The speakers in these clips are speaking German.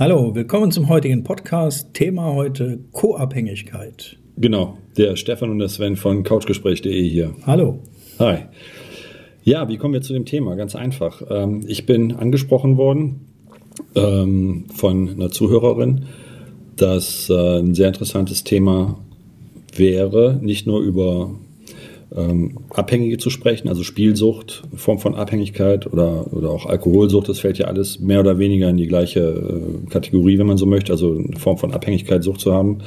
Hallo, willkommen zum heutigen Podcast. Thema heute Co-Abhängigkeit. Genau, der Stefan und der Sven von couchgespräch.de hier. Hallo. Hi. Ja, wie kommen wir zu dem Thema? Ganz einfach. Ähm, ich bin angesprochen worden ähm, von einer Zuhörerin, dass äh, ein sehr interessantes Thema wäre, nicht nur über ähm, Abhängige zu sprechen, also Spielsucht, Form von Abhängigkeit oder, oder auch Alkoholsucht, das fällt ja alles mehr oder weniger in die gleiche äh, Kategorie, wenn man so möchte, also eine Form von Abhängigkeit, Sucht zu haben,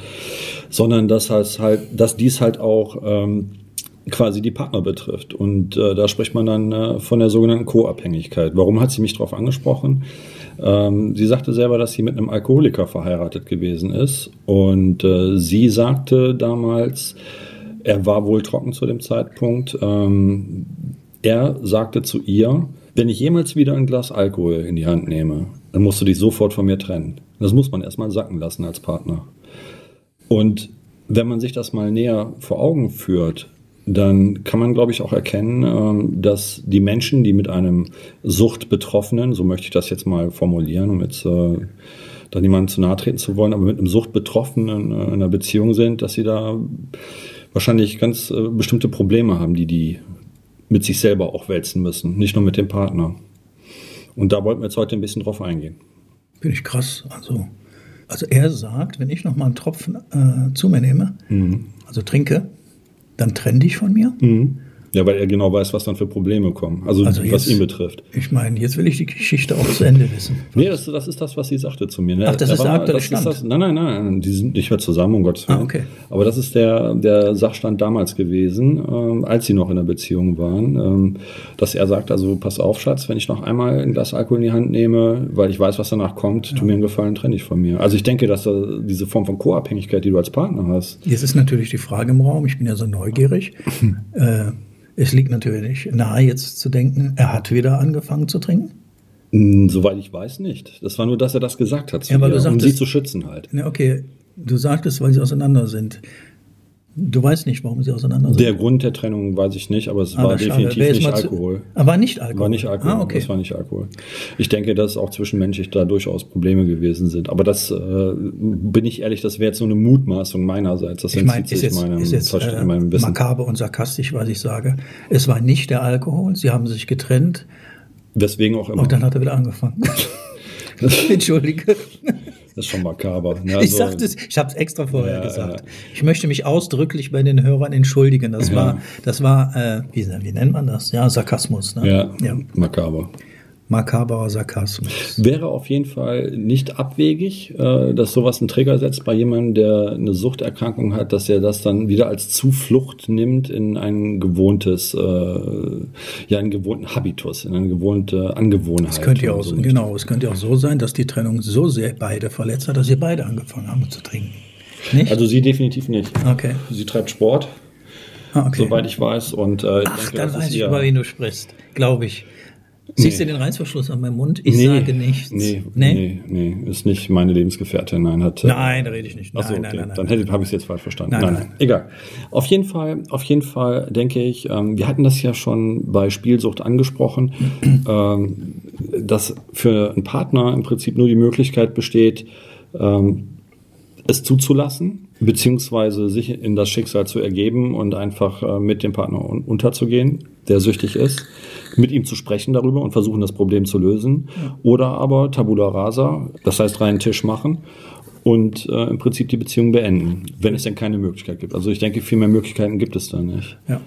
sondern dass, halt, halt, dass dies halt auch ähm, quasi die Partner betrifft. Und äh, da spricht man dann äh, von der sogenannten Co-Abhängigkeit. Warum hat sie mich darauf angesprochen? Ähm, sie sagte selber, dass sie mit einem Alkoholiker verheiratet gewesen ist. Und äh, sie sagte damals, er war wohl trocken zu dem Zeitpunkt. Ähm, er sagte zu ihr, wenn ich jemals wieder ein Glas Alkohol in die Hand nehme, dann musst du dich sofort von mir trennen. Das muss man erstmal sacken lassen als Partner. Und wenn man sich das mal näher vor Augen führt, dann kann man, glaube ich, auch erkennen, ähm, dass die Menschen, die mit einem Suchtbetroffenen, so möchte ich das jetzt mal formulieren, um jetzt äh, da niemandem zu nahe treten zu wollen, aber mit einem Suchtbetroffenen äh, in einer Beziehung sind, dass sie da wahrscheinlich ganz äh, bestimmte Probleme haben, die die mit sich selber auch wälzen müssen, nicht nur mit dem Partner. Und da wollten wir jetzt heute ein bisschen drauf eingehen. Bin ich krass. Also, also er sagt, wenn ich noch mal einen Tropfen äh, zu mir nehme, mhm. also trinke, dann trenn dich von mir. Mhm. Ja, weil er genau weiß, was dann für Probleme kommen. Also, also was ihn betrifft. Ich meine, jetzt will ich die Geschichte auch zu Ende wissen. Nee, das, das ist das, was sie sagte zu mir. Ne? Ach, das er ist der aktuelle Stand? Das, nein, nein, nein, die sind nicht mehr zusammen, um Gottes Willen. Ah, okay. Aber das ist der, der Sachstand damals gewesen, ähm, als sie noch in der Beziehung waren, ähm, dass er sagt, also pass auf, Schatz, wenn ich noch einmal ein Glas Alkohol in die Hand nehme, weil ich weiß, was danach kommt, ja. tu mir einen Gefallen, trenne dich von mir. Also ich denke, dass da diese Form von Co-Abhängigkeit, die du als Partner hast. Jetzt ist natürlich die Frage im Raum, ich bin ja so neugierig, äh, es liegt natürlich nahe, jetzt zu denken, er hat wieder angefangen zu trinken. Hm, soweit ich weiß nicht. Das war nur, dass er das gesagt hat, ja, ihr, sagtest, um sie zu schützen halt. Ja, okay, du sagtest, weil sie auseinander sind. Du weißt nicht, warum sie auseinander sind. Der Grund der Trennung weiß ich nicht, aber es aber war definitiv nicht Alkohol. Aber war nicht Alkohol? War nicht Alkohol. Ah, okay. Das war nicht Alkohol. Ich denke, dass auch zwischenmenschlich da durchaus Probleme gewesen sind. Aber das, äh, bin ich ehrlich, das wäre jetzt so eine Mutmaßung meinerseits. Das ich meine, ist jetzt, meinem, ist jetzt äh, meinem Wissen. makaber und sarkastisch, was ich sage. Es war nicht der Alkohol. Sie haben sich getrennt. Deswegen auch immer. Und dann hat er wieder angefangen. Entschuldige. Das ist schon makaber. Ne? Also, ich sagte es, ich habe es extra vorher ja, gesagt. Ja. Ich möchte mich ausdrücklich bei den Hörern entschuldigen. Das ja. war, das war, äh, wie, wie, nennt man das? Ja, Sarkasmus. Ne? Ja, ja, makaber makaberer Sarkasmus. Wäre auf jeden Fall nicht abwegig, äh, dass sowas einen Trigger setzt bei jemandem, der eine Suchterkrankung hat, dass er das dann wieder als Zuflucht nimmt in ein gewohntes, äh, ja, einen gewohnten Habitus, in eine gewohnte Angewohnheit. Es könnte ja auch, so genau, es könnte auch so sein, dass die Trennung so sehr beide verletzt hat, dass sie beide angefangen haben zu trinken. Nicht? Also sie definitiv nicht. Okay. Sie treibt Sport. Ah, okay. Soweit ich weiß. Und, äh, Ach, denke, dann weiß ich, über wen du sprichst, glaube ich. Siehst nee. du den Reißverschluss an meinem Mund? Ich nee, sage nichts. Nee, nee, nee, nee, ist nicht meine Lebensgefährtin. Nein, hat. Äh, nein, da rede ich nicht. Nein, Achso, okay. nein, nein, nein, Dann hätte, habe ich es jetzt falsch verstanden. Nein, nein, nein, egal. Auf jeden Fall, auf jeden Fall denke ich, ähm, wir hatten das ja schon bei Spielsucht angesprochen, ähm, dass für einen Partner im Prinzip nur die Möglichkeit besteht, ähm, es zuzulassen, beziehungsweise sich in das Schicksal zu ergeben und einfach äh, mit dem Partner un unterzugehen, der süchtig ist mit ihm zu sprechen darüber und versuchen, das Problem zu lösen. Oder aber Tabula rasa, das heißt reinen Tisch machen und äh, im Prinzip die Beziehung beenden, wenn es denn keine Möglichkeit gibt. Also ich denke, viel mehr Möglichkeiten gibt es da nicht. Ja.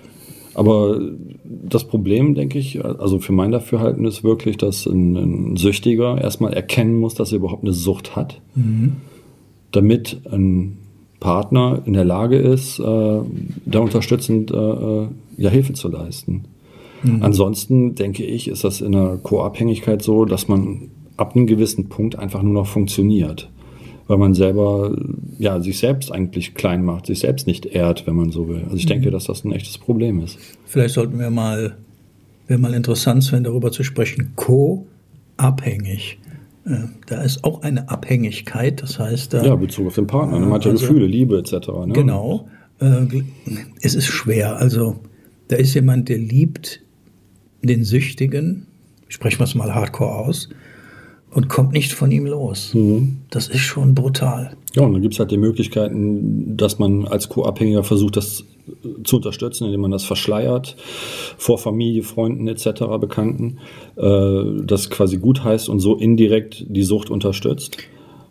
Aber das Problem, denke ich, also für mein Dafürhalten ist wirklich, dass ein, ein Süchtiger erstmal erkennen muss, dass er überhaupt eine Sucht hat, mhm. damit ein Partner in der Lage ist, äh, da unterstützend äh, äh ja, Hilfe zu leisten. Mhm. Ansonsten denke ich, ist das in der Co-Abhängigkeit so, dass man ab einem gewissen Punkt einfach nur noch funktioniert. Weil man selber, ja, sich selbst eigentlich klein macht, sich selbst nicht ehrt, wenn man so will. Also ich mhm. denke, dass das ein echtes Problem ist. Vielleicht sollten wir mal, wäre mal interessant, Sven, darüber zu sprechen, co-abhängig. Äh, da ist auch eine Abhängigkeit, das heißt. Da, ja, Bezug auf den Partner. Man hat ja also, Gefühle, Liebe etc. Ne? Genau. Äh, es ist schwer. Also da ist jemand, der liebt den Süchtigen, sprechen wir es mal hardcore aus, und kommt nicht von ihm los. Mhm. Das ist schon brutal. Ja, und dann gibt es halt die Möglichkeiten, dass man als Co-Abhängiger versucht, das zu unterstützen, indem man das verschleiert vor Familie, Freunden etc., Bekannten, äh, das quasi gut heißt und so indirekt die Sucht unterstützt.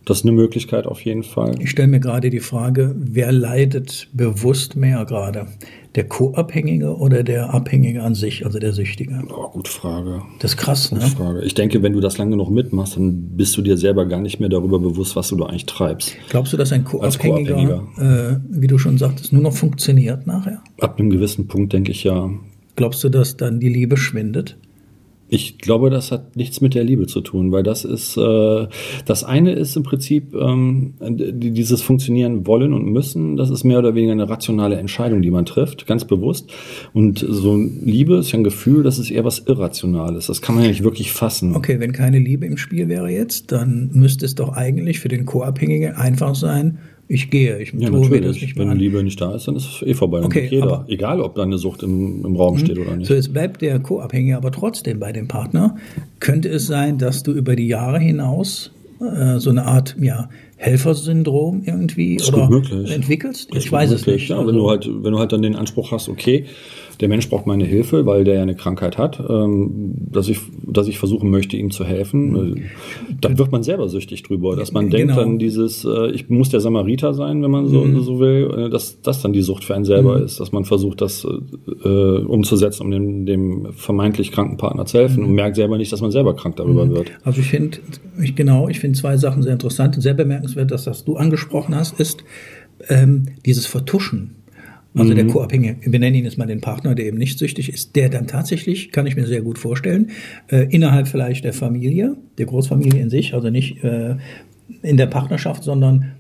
Das ist eine Möglichkeit auf jeden Fall. Ich stelle mir gerade die Frage, wer leidet bewusst mehr gerade? Der Co-Abhängige oder der Abhängige an sich, also der Süchtige? Oh, gute Frage. Das ist krass, gute ne? Frage. Ich denke, wenn du das lange noch mitmachst, dann bist du dir selber gar nicht mehr darüber bewusst, was du da eigentlich treibst. Glaubst du, dass ein Co-Abhängiger, Co äh, wie du schon sagtest, nur noch funktioniert nachher? Ab einem gewissen Punkt denke ich ja. Glaubst du, dass dann die Liebe schwindet? Ich glaube, das hat nichts mit der Liebe zu tun, weil das ist, äh, das eine ist im Prinzip ähm, dieses Funktionieren wollen und müssen, das ist mehr oder weniger eine rationale Entscheidung, die man trifft, ganz bewusst. Und so Liebe ist ja ein Gefühl, das ist eher was Irrationales. Das kann man ja nicht wirklich fassen. Okay, wenn keine Liebe im Spiel wäre jetzt, dann müsste es doch eigentlich für den Co-Abhängigen einfach sein, ich gehe, ich ja, tue mir das nicht Wenn an. Liebe nicht da ist, dann ist es eh vorbei. Dann okay, jeder, egal ob da eine Sucht im, im Raum mhm. steht oder nicht. So, jetzt bleibt der Co-Abhängige aber trotzdem bei dem Partner. Könnte es sein, dass du über die Jahre hinaus äh, so eine Art ja, Helfersyndrom irgendwie oder entwickelst? Ich weiß möglich. es nicht. Ja, also, wenn, du halt, wenn du halt dann den Anspruch hast, okay, der Mensch braucht meine Hilfe, weil der ja eine Krankheit hat, ähm, dass, ich, dass ich versuchen möchte, ihm zu helfen. Mhm. Dann wird man selber süchtig drüber, dass man genau. denkt dann dieses, äh, ich muss der Samariter sein, wenn man so, mhm. so will, äh, dass das dann die Sucht für einen selber mhm. ist, dass man versucht, das äh, umzusetzen, um dem, dem vermeintlich kranken Partner zu helfen mhm. und merkt selber nicht, dass man selber krank darüber mhm. wird. Also ich finde, ich, genau, ich finde zwei Sachen sehr interessant und sehr bemerkenswert, dass das du angesprochen hast, ist ähm, dieses Vertuschen also mhm. der Co-Abhängige, wir nennen ihn jetzt mal den Partner, der eben nicht süchtig ist, der dann tatsächlich, kann ich mir sehr gut vorstellen, äh, innerhalb vielleicht der Familie, der Großfamilie in sich, also nicht äh, in der Partnerschaft, sondern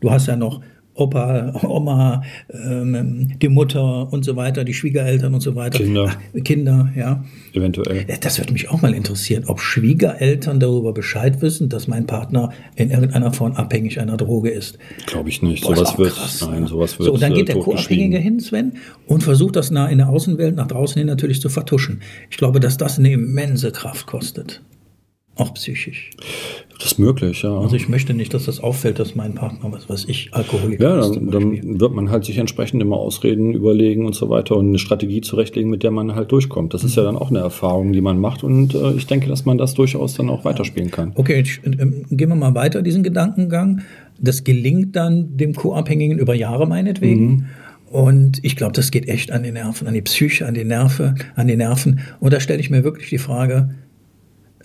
du hast ja noch Opa, Oma, ähm, die Mutter und so weiter, die Schwiegereltern und so weiter. Kinder. Ach, Kinder, ja. Eventuell. Das würde mich auch mal interessieren, ob Schwiegereltern darüber Bescheid wissen, dass mein Partner in irgendeiner Form abhängig einer Droge ist. Glaube ich nicht. Boah, sowas wird, krass, nein, sowas wird. So, dann geht der Co-Abhängige hin, Sven, und versucht das nah in der Außenwelt nach draußen hin natürlich zu vertuschen. Ich glaube, dass das eine immense Kraft kostet. Auch psychisch. Das ist möglich, ja. Also ich möchte nicht, dass das auffällt, dass mein Partner, was weiß ich, Alkoholiker ja, ist. Ja, dann, wird man halt sich entsprechend immer Ausreden überlegen und so weiter und eine Strategie zurechtlegen, mit der man halt durchkommt. Das ist ja dann auch eine Erfahrung, die man macht und äh, ich denke, dass man das durchaus dann auch weiterspielen kann. Okay, ich, äh, gehen wir mal weiter, diesen Gedankengang. Das gelingt dann dem Co-Abhängigen über Jahre meinetwegen. Mhm. Und ich glaube, das geht echt an die Nerven, an die Psyche, an die Nerven, an die Nerven. Und da stelle ich mir wirklich die Frage,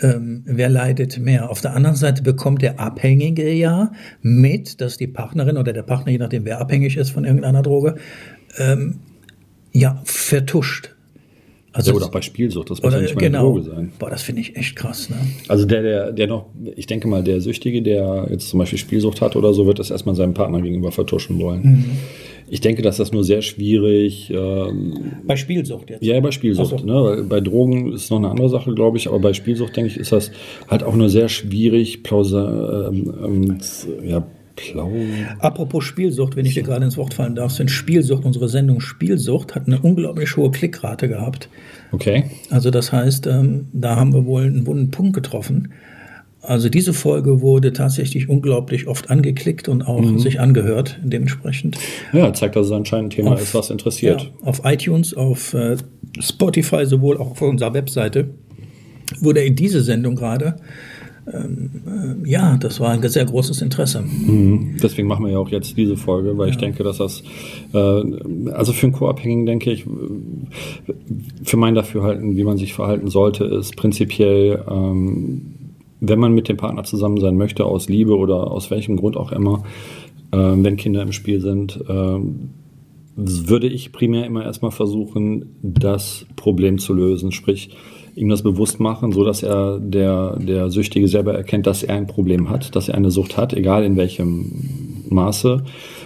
ähm, wer leidet mehr? Auf der anderen Seite bekommt der Abhängige ja mit, dass die Partnerin oder der Partner, je nachdem wer abhängig ist von irgendeiner Droge, ähm, ja, vertuscht. Also ja, oder auch bei Spielsucht, das muss ja nicht mal genau. eine Droge sein. Boah, das finde ich echt krass. Ne? Also der, der, der noch, ich denke mal, der Süchtige, der jetzt zum Beispiel Spielsucht hat oder so, wird das erstmal seinem Partner gegenüber vertuschen wollen. Mhm. Ich denke, dass das nur sehr schwierig. Ähm, bei Spielsucht jetzt? Ja, bei Spielsucht. So. Ne? Bei Drogen ist noch eine andere Sache, glaube ich, aber bei Spielsucht, denke ich, ist das halt auch nur sehr schwierig, plausa, ähm, ähm, ja, Plau. Apropos Spielsucht, wenn ich dir gerade ins Wort fallen darf, sind Spielsucht, unsere Sendung Spielsucht hat eine unglaublich hohe Klickrate gehabt. Okay. Also das heißt, ähm, da haben wir wohl einen wunden Punkt getroffen. Also diese Folge wurde tatsächlich unglaublich oft angeklickt und auch mhm. sich angehört dementsprechend. Ja, zeigt, dass es anscheinend ein Thema auf, ist, was interessiert. Ja, auf iTunes, auf äh, Spotify, sowohl auch auf unserer Webseite wurde in diese Sendung gerade ähm, äh, ja, das war ein sehr großes Interesse. Mhm. Deswegen machen wir ja auch jetzt diese Folge, weil ja. ich denke, dass das, äh, also für einen Co-Abhängigen denke ich, für mein Dafürhalten, wie man sich verhalten sollte, ist prinzipiell ähm, wenn man mit dem Partner zusammen sein möchte, aus Liebe oder aus welchem Grund auch immer, äh, wenn Kinder im Spiel sind, äh, würde ich primär immer erstmal versuchen, das Problem zu lösen, sprich ihm das bewusst machen, so dass er der der Süchtige selber erkennt, dass er ein Problem hat, dass er eine Sucht hat, egal in welchem Maße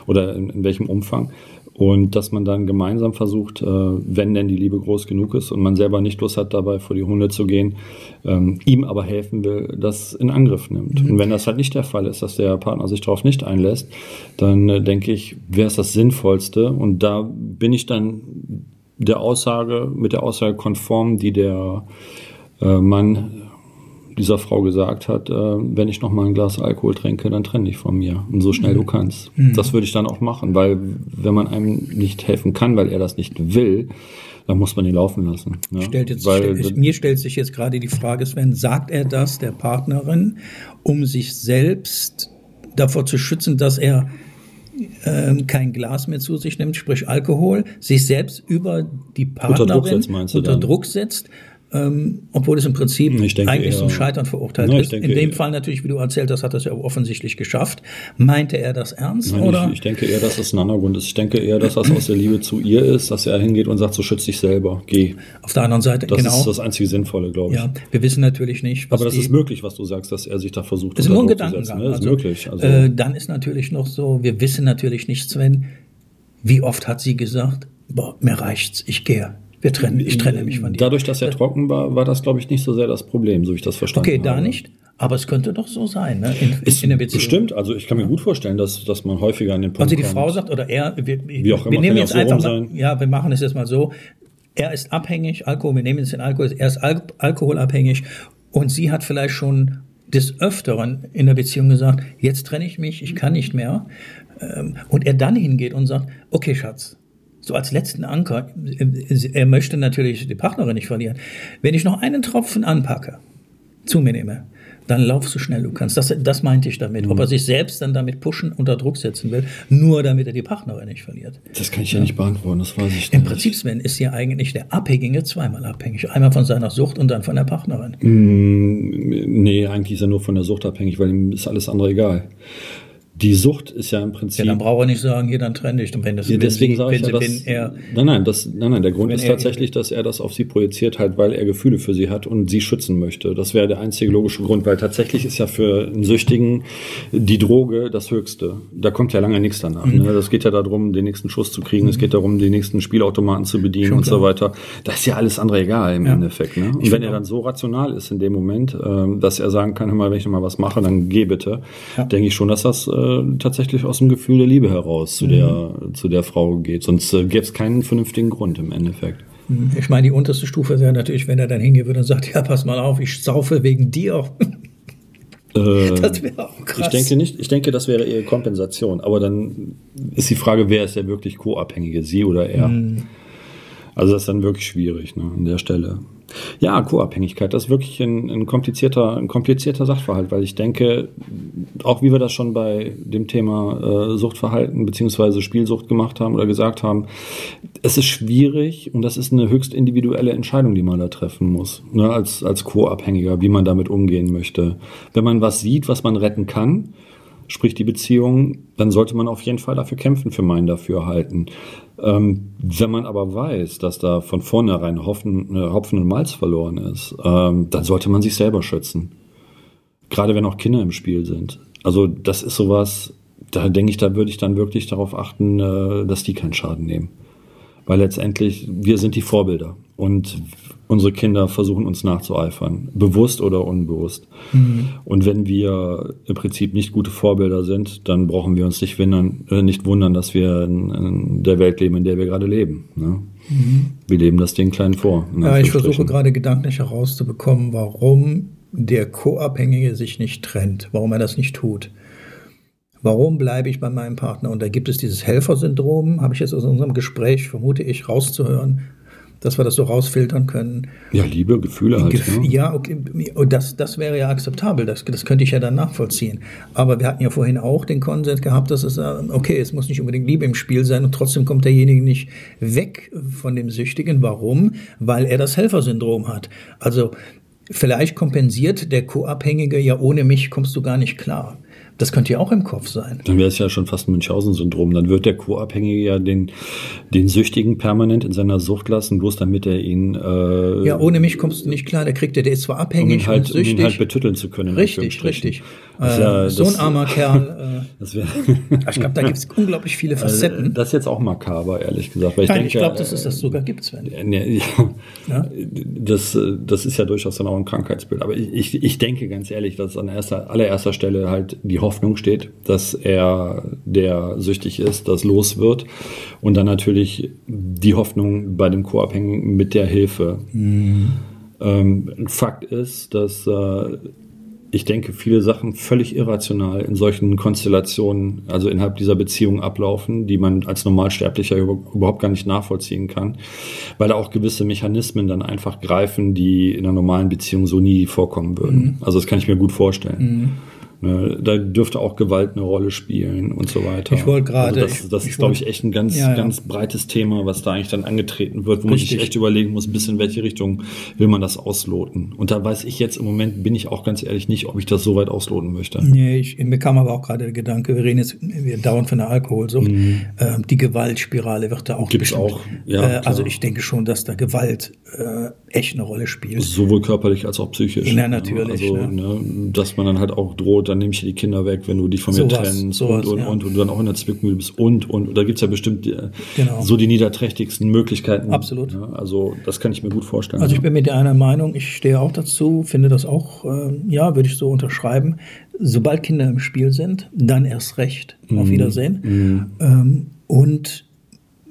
oder in, in welchem Umfang und dass man dann gemeinsam versucht, äh, wenn denn die Liebe groß genug ist und man selber nicht Lust hat, dabei vor die Hunde zu gehen, ähm, ihm aber helfen will, das in Angriff nimmt. Mhm. Und wenn das halt nicht der Fall ist, dass der Partner sich darauf nicht einlässt, dann äh, denke ich, wäre es das Sinnvollste. Und da bin ich dann der Aussage, mit der Aussage konform, die der äh, Mann dieser Frau gesagt hat, äh, wenn ich noch mal ein Glas Alkohol trinke, dann trenne dich von mir und so schnell du kannst. Mhm. Das würde ich dann auch machen, weil wenn man einem nicht helfen kann, weil er das nicht will, dann muss man ihn laufen lassen. Ne? Stellt jetzt, weil, stell, mir stellt sich jetzt gerade die Frage, Sven, sagt er das der Partnerin, um sich selbst davor zu schützen, dass er ähm, kein Glas mehr zu sich nimmt, sprich Alkohol, sich selbst über die Partnerin unter Druck setzt, unter Druck setzt ähm, obwohl es im Prinzip denke, eigentlich zum Scheitern verurteilt na, ist. Denke, In dem Fall natürlich, wie du erzählt hast, hat er es ja offensichtlich geschafft. Meinte er das ernst? Nein, oder? Ich, ich, denke eher, dass das ein Hintergrund ist. Ich denke eher, dass das aus der Liebe zu ihr ist, dass er hingeht und sagt, so schütz dich selber, geh. Auf der anderen Seite, das genau. Das ist das einzige Sinnvolle, glaube ich. Ja, wir wissen natürlich nicht, was Aber das ist möglich, was du sagst, dass er sich da versucht, das ist nur ein Gedankengang. Ne? Das ist also, möglich. Also, äh, dann ist natürlich noch so, wir wissen natürlich nicht, Sven, wie oft hat sie gesagt, boah, mir reicht's, ich gehe. Wir trennen, ich trenne mich von dir. Dadurch, dass er trocken war, war das, glaube ich, nicht so sehr das Problem, so wie ich das verstanden okay, habe. Okay, da nicht. Aber es könnte doch so sein, ne? In, in, in der Beziehung. Bestimmt. Also ich kann mir gut vorstellen, dass, dass man häufiger an den Punkt Also die kommt. Frau sagt, oder er, wir, wie auch immer, wir nehmen jetzt so einfach, sein. ja, wir machen es jetzt mal so. Er ist abhängig, Alkohol, wir nehmen jetzt den Alkohol, er ist Al alkoholabhängig und sie hat vielleicht schon des Öfteren in der Beziehung gesagt, jetzt trenne ich mich, ich kann nicht mehr. Ähm, und er dann hingeht und sagt, okay, Schatz, so als letzten Anker, er möchte natürlich die Partnerin nicht verlieren. Wenn ich noch einen Tropfen anpacke, zu mir nehme, dann lauf so schnell du kannst. Das, das meinte ich damit. Mhm. Ob er sich selbst dann damit pushen, unter Druck setzen will, nur damit er die Partnerin nicht verliert. Das kann ich ja, ja nicht beantworten, das weiß ich nicht. Im Prinzip, Sven, ist ja eigentlich der Abhängige zweimal abhängig. Einmal von seiner Sucht und dann von der Partnerin. Mm, nee, eigentlich ist er nur von der Sucht abhängig, weil ihm ist alles andere egal die Sucht ist ja im Prinzip. Ja, dann braucht er nicht sagen, hier, dann trenne dich. Und wenn das, ja, deswegen sage ich ja, dass, er, nein, nein, das, nein, nein, der Grund ist tatsächlich, dass er das auf sie projiziert halt, weil er Gefühle für sie hat und sie schützen möchte. Das wäre der einzige logische Grund, weil tatsächlich ist ja für einen Süchtigen die Droge das Höchste. Da kommt ja lange nichts danach. Mhm. Ne? Das geht ja darum, den nächsten Schuss zu kriegen. Mhm. Es geht darum, die nächsten Spielautomaten zu bedienen Schon und klar. so weiter. Das ist ja alles andere egal im ja. Endeffekt. Ne? Und wenn er dann so rational ist in dem Moment, äh, dass er sagen kann, hör mal, wenn ich noch mal was mache, dann geh bitte, denke ich schon, dass das äh, tatsächlich aus dem Gefühl der Liebe heraus zu, mhm. der, zu der Frau geht. Sonst äh, gäbe es keinen vernünftigen Grund im Endeffekt. Mhm. Ich meine, die unterste Stufe wäre natürlich, wenn er dann hingehen würde und sagt, ja, pass mal auf, ich saufe wegen dir. Äh, das wäre auch krass. Ich denke nicht, ich denke, das wäre eher Kompensation. Aber dann ist die Frage, wer ist der wirklich Co-Abhängige, sie oder er? Mhm. Also das ist dann wirklich schwierig ne, an der Stelle. Ja, Co-Abhängigkeit, das ist wirklich ein, ein, komplizierter, ein komplizierter Sachverhalt, weil ich denke, auch wie wir das schon bei dem Thema äh, Suchtverhalten beziehungsweise Spielsucht gemacht haben oder gesagt haben, es ist schwierig und das ist eine höchst individuelle Entscheidung, die man da treffen muss, ne, als, als Co-Abhängiger, wie man damit umgehen möchte. Wenn man was sieht, was man retten kann, sprich die Beziehung, dann sollte man auf jeden Fall dafür kämpfen, für meinen Dafürhalten. Ähm, wenn man aber weiß, dass da von vornherein Hopfen, äh, Hopfen und Malz verloren ist, ähm, dann sollte man sich selber schützen. Gerade wenn auch Kinder im Spiel sind. Also das ist sowas, da denke ich, da würde ich dann wirklich darauf achten, äh, dass die keinen Schaden nehmen. Weil letztendlich, wir sind die Vorbilder. Und unsere Kinder versuchen uns nachzueifern, bewusst oder unbewusst. Mhm. Und wenn wir im Prinzip nicht gute Vorbilder sind, dann brauchen wir uns nicht wundern, äh, nicht wundern dass wir in, in, der Welt leben, in der wir gerade leben. Ne? Mhm. Wir leben das den Kleinen vor. Ja, ich versuche gerade gedanklich herauszubekommen, warum der Co-Abhängige sich nicht trennt, warum er das nicht tut. Warum bleibe ich bei meinem Partner? Und da gibt es dieses Helfersyndrom, habe ich jetzt aus unserem Gespräch, vermute ich, rauszuhören dass wir das so rausfiltern können. Ja, Liebe, Gefühle halt. Gef ne? Ja, okay, das, das wäre ja akzeptabel, das, das könnte ich ja dann nachvollziehen. Aber wir hatten ja vorhin auch den Konsens gehabt, dass es, äh, okay, es muss nicht unbedingt Liebe im Spiel sein und trotzdem kommt derjenige nicht weg von dem Süchtigen. Warum? Weil er das Helfersyndrom hat. Also vielleicht kompensiert der Co-Abhängige, ja, ohne mich kommst du gar nicht klar. Das könnte ja auch im Kopf sein. Dann wäre es ja schon fast ein Münchhausen-Syndrom. Dann wird der Co-Abhängige ja den, den Süchtigen permanent in seiner Sucht lassen, bloß damit er ihn. Äh, ja, ohne mich kommst du nicht klar. Der kriegt der, der ist zwar abhängig um ihn halt, und süchtig. Um ihn halt betütteln zu können. Richtig, richtig. Äh, ja, so ein armer Kerl. Äh, ich glaube, da gibt es unglaublich viele Facetten. Das ist jetzt auch makaber, ehrlich gesagt. Weil ich, ich glaube, dass es das sogar gibt, Sven. Ne, ja, ja? Das, das ist ja durchaus dann auch ein Krankheitsbild. Aber ich, ich denke ganz ehrlich, dass an erster, allererster Stelle halt die Hoffnung steht, dass er, der süchtig ist, das los wird. Und dann natürlich die Hoffnung bei dem Co-Abhängigen mit der Hilfe. Mhm. Ähm, Fakt ist, dass äh, ich denke, viele Sachen völlig irrational in solchen Konstellationen, also innerhalb dieser Beziehung ablaufen, die man als Normalsterblicher überhaupt gar nicht nachvollziehen kann, weil da auch gewisse Mechanismen dann einfach greifen, die in einer normalen Beziehung so nie vorkommen würden. Mhm. Also das kann ich mir gut vorstellen. Mhm. Ne, da dürfte auch Gewalt eine Rolle spielen und so weiter. Ich wollte gerade. Also das, das ist, glaube ich, echt ein ganz, ja, ja. ganz breites Thema, was da eigentlich dann angetreten wird, wo Richtig. man sich echt überlegen muss, bis in welche Richtung will man das ausloten. Und da weiß ich jetzt im Moment, bin ich auch ganz ehrlich nicht, ob ich das so weit ausloten möchte. Nee, ich, mir kam aber auch gerade der Gedanke, wir reden jetzt wir dauernd von der Alkoholsucht. Mhm. Ähm, die Gewaltspirale wird da auch Gibt's bestimmt. auch. Ja, äh, also ich denke schon, dass da Gewalt äh, echt eine Rolle spielt. Sowohl körperlich als auch psychisch. Ja, natürlich. Also, ne? Ne, dass man dann halt auch droht, dann nehme ich dir die Kinder weg, wenn du dich von mir sowas, trennst sowas, und, und, ja. und, und, du dann auch in der Zwickmühle bist und, und, und da gibt es ja bestimmt äh, genau. so die niederträchtigsten Möglichkeiten. Absolut. Ja, also das kann ich mir gut vorstellen. Also ich bin mit einer Meinung, ich stehe auch dazu, finde das auch, äh, ja, würde ich so unterschreiben. Sobald Kinder im Spiel sind, dann erst recht. Mhm. Auf Wiedersehen. Mhm. Ähm, und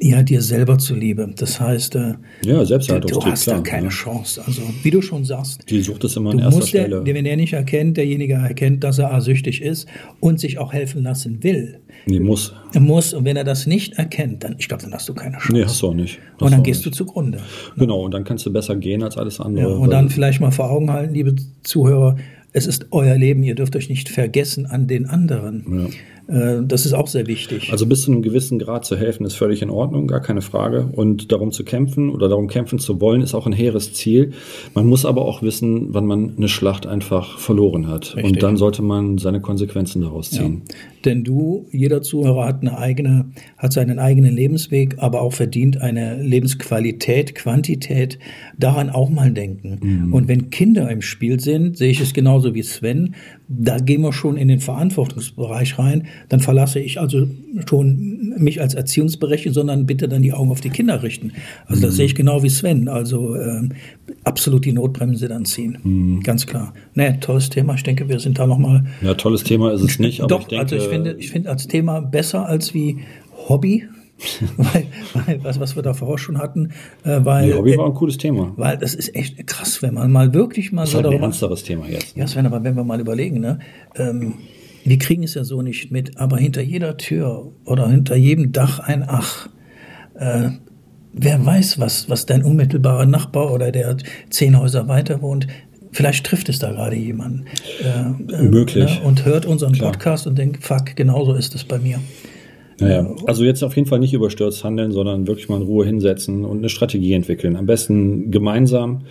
ja, dir selber zuliebe. Das heißt, äh, ja, du, du hast klar, da keine ja. Chance. Also, wie du schon sagst, die sucht es immer an erster Stelle. Der, wenn er nicht erkennt, derjenige erkennt, dass er süchtig ist und sich auch helfen lassen will. Nee, muss. Er muss. Und wenn er das nicht erkennt, dann, ich glaube, dann hast du keine Chance. Nee, hast du auch nicht. Hast und dann gehst nicht. du zugrunde. Genau, und dann kannst du besser gehen als alles andere. Ja, und dann vielleicht mal vor Augen halten, liebe Zuhörer, es ist euer Leben, ihr dürft euch nicht vergessen an den anderen. Ja. Äh, das ist auch sehr wichtig. Also bis zu einem gewissen Grad zu helfen ist völlig in Ordnung, gar keine Frage. Und darum zu kämpfen oder darum kämpfen zu wollen, ist auch ein hehres Ziel. Man muss aber auch wissen, wann man eine Schlacht einfach verloren hat. Richtig. Und dann sollte man seine Konsequenzen daraus ziehen. Ja. Denn du, jeder Zuhörer hat eine eigene, hat seinen eigenen Lebensweg, aber auch verdient eine Lebensqualität, Quantität. Daran auch mal denken. Mhm. Und wenn Kinder im Spiel sind, sehe ich es genauso wie Sven. Da gehen wir schon in den Verantwortungsbereich rein dann verlasse ich also schon mich als Erziehungsberechtigter, sondern bitte dann die Augen auf die Kinder richten. Also das mhm. sehe ich genau wie Sven. Also äh, absolut die Notbremse dann ziehen. Mhm. Ganz klar. Ne, tolles Thema. Ich denke, wir sind da nochmal. Ja, tolles Thema ist es nicht. Aber Doch, ich denke, also ich finde, ich finde als Thema besser als wie Hobby. weil, weil was, was wir davor schon hatten, äh, weil. Nee, Hobby war ein cooles Thema. Weil das ist echt krass, wenn man mal wirklich mal das so. Das ist ein ernsteres Thema jetzt. Ja, Sven, aber wenn wir mal überlegen, ne? Ähm, wir kriegen es ja so nicht mit, aber hinter jeder Tür oder hinter jedem Dach ein Ach. Äh, wer weiß, was, was dein unmittelbarer Nachbar oder der zehn Häuser weiter wohnt, vielleicht trifft es da gerade jemanden. Äh, äh Möglich. Ne, und hört unseren Klar. Podcast und denkt, fuck, genauso ist es bei mir. Naja, also jetzt auf jeden Fall nicht überstürzt handeln, sondern wirklich mal in Ruhe hinsetzen und eine Strategie entwickeln. Am besten gemeinsam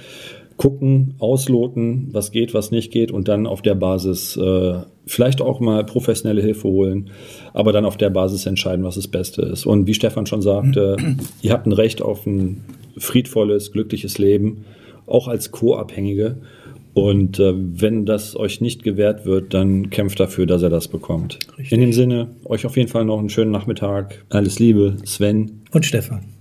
gucken, ausloten, was geht, was nicht geht und dann auf der Basis äh, vielleicht auch mal professionelle Hilfe holen, aber dann auf der Basis entscheiden, was das Beste ist. Und wie Stefan schon sagte, ihr habt ein Recht auf ein friedvolles, glückliches Leben, auch als Co-Abhängige. Und äh, wenn das euch nicht gewährt wird, dann kämpft dafür, dass er das bekommt. Richtig. In dem Sinne, euch auf jeden Fall noch einen schönen Nachmittag. Alles Liebe, Sven. Und Stefan.